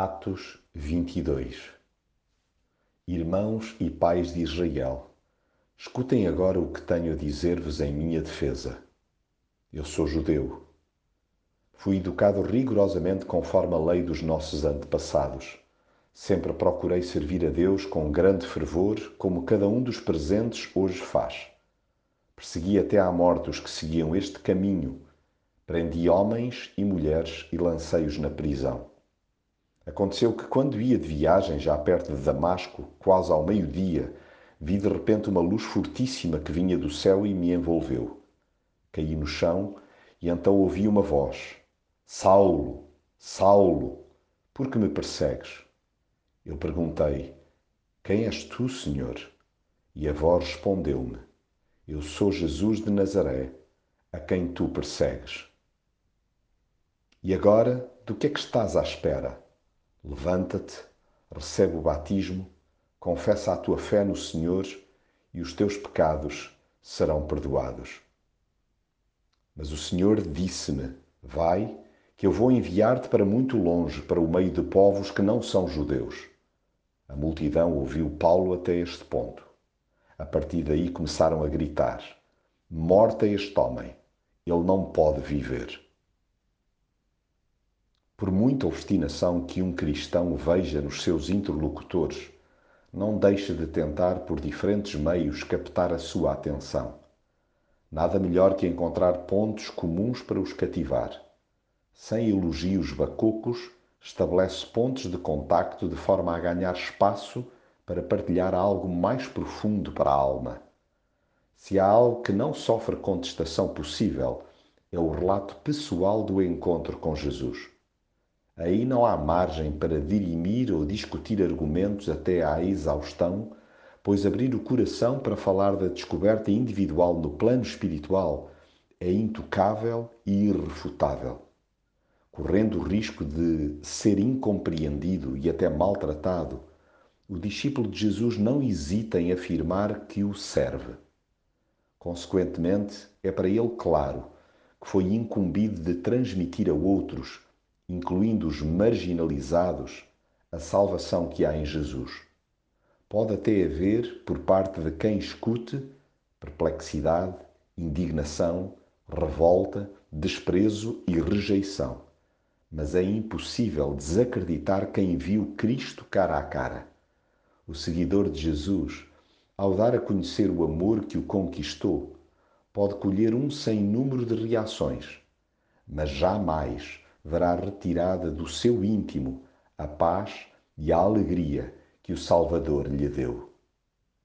Atos 22 Irmãos e pais de Israel, escutem agora o que tenho a dizer-vos em minha defesa. Eu sou judeu. Fui educado rigorosamente conforme a lei dos nossos antepassados. Sempre procurei servir a Deus com grande fervor, como cada um dos presentes hoje faz. Persegui até à morte os que seguiam este caminho. Prendi homens e mulheres e lancei-os na prisão. Aconteceu que, quando ia de viagem, já perto de Damasco, quase ao meio-dia, vi de repente uma luz fortíssima que vinha do céu e me envolveu. Caí no chão e então ouvi uma voz: Saulo, Saulo, por que me persegues? Eu perguntei: Quem és tu, Senhor? E a voz respondeu-me: Eu sou Jesus de Nazaré, a quem tu persegues. E agora, do que é que estás à espera? Levanta-te, recebe o batismo, confessa a tua fé no Senhor e os teus pecados serão perdoados. Mas o Senhor disse-me: Vai, que eu vou enviar-te para muito longe, para o meio de povos que não são judeus. A multidão ouviu Paulo até este ponto. A partir daí começaram a gritar: Morta este homem, ele não pode viver. Por muita obstinação que um cristão veja nos seus interlocutores, não deixe de tentar por diferentes meios captar a sua atenção. Nada melhor que encontrar pontos comuns para os cativar. Sem elogios bacocos, estabelece pontos de contacto de forma a ganhar espaço para partilhar algo mais profundo para a alma. Se há algo que não sofre contestação possível, é o relato pessoal do encontro com Jesus. Aí não há margem para dirimir ou discutir argumentos até à exaustão, pois abrir o coração para falar da descoberta individual no plano espiritual é intocável e irrefutável. Correndo o risco de ser incompreendido e até maltratado, o discípulo de Jesus não hesita em afirmar que o serve. Consequentemente, é para ele claro que foi incumbido de transmitir a outros incluindo os marginalizados, a salvação que há em Jesus. Pode até haver, por parte de quem escute, perplexidade, indignação, revolta, desprezo e rejeição. Mas é impossível desacreditar quem viu Cristo cara a cara. O seguidor de Jesus, ao dar a conhecer o amor que o conquistou, pode colher um sem número de reações, mas jamais verá retirada do seu íntimo a paz e a alegria que o Salvador lhe deu.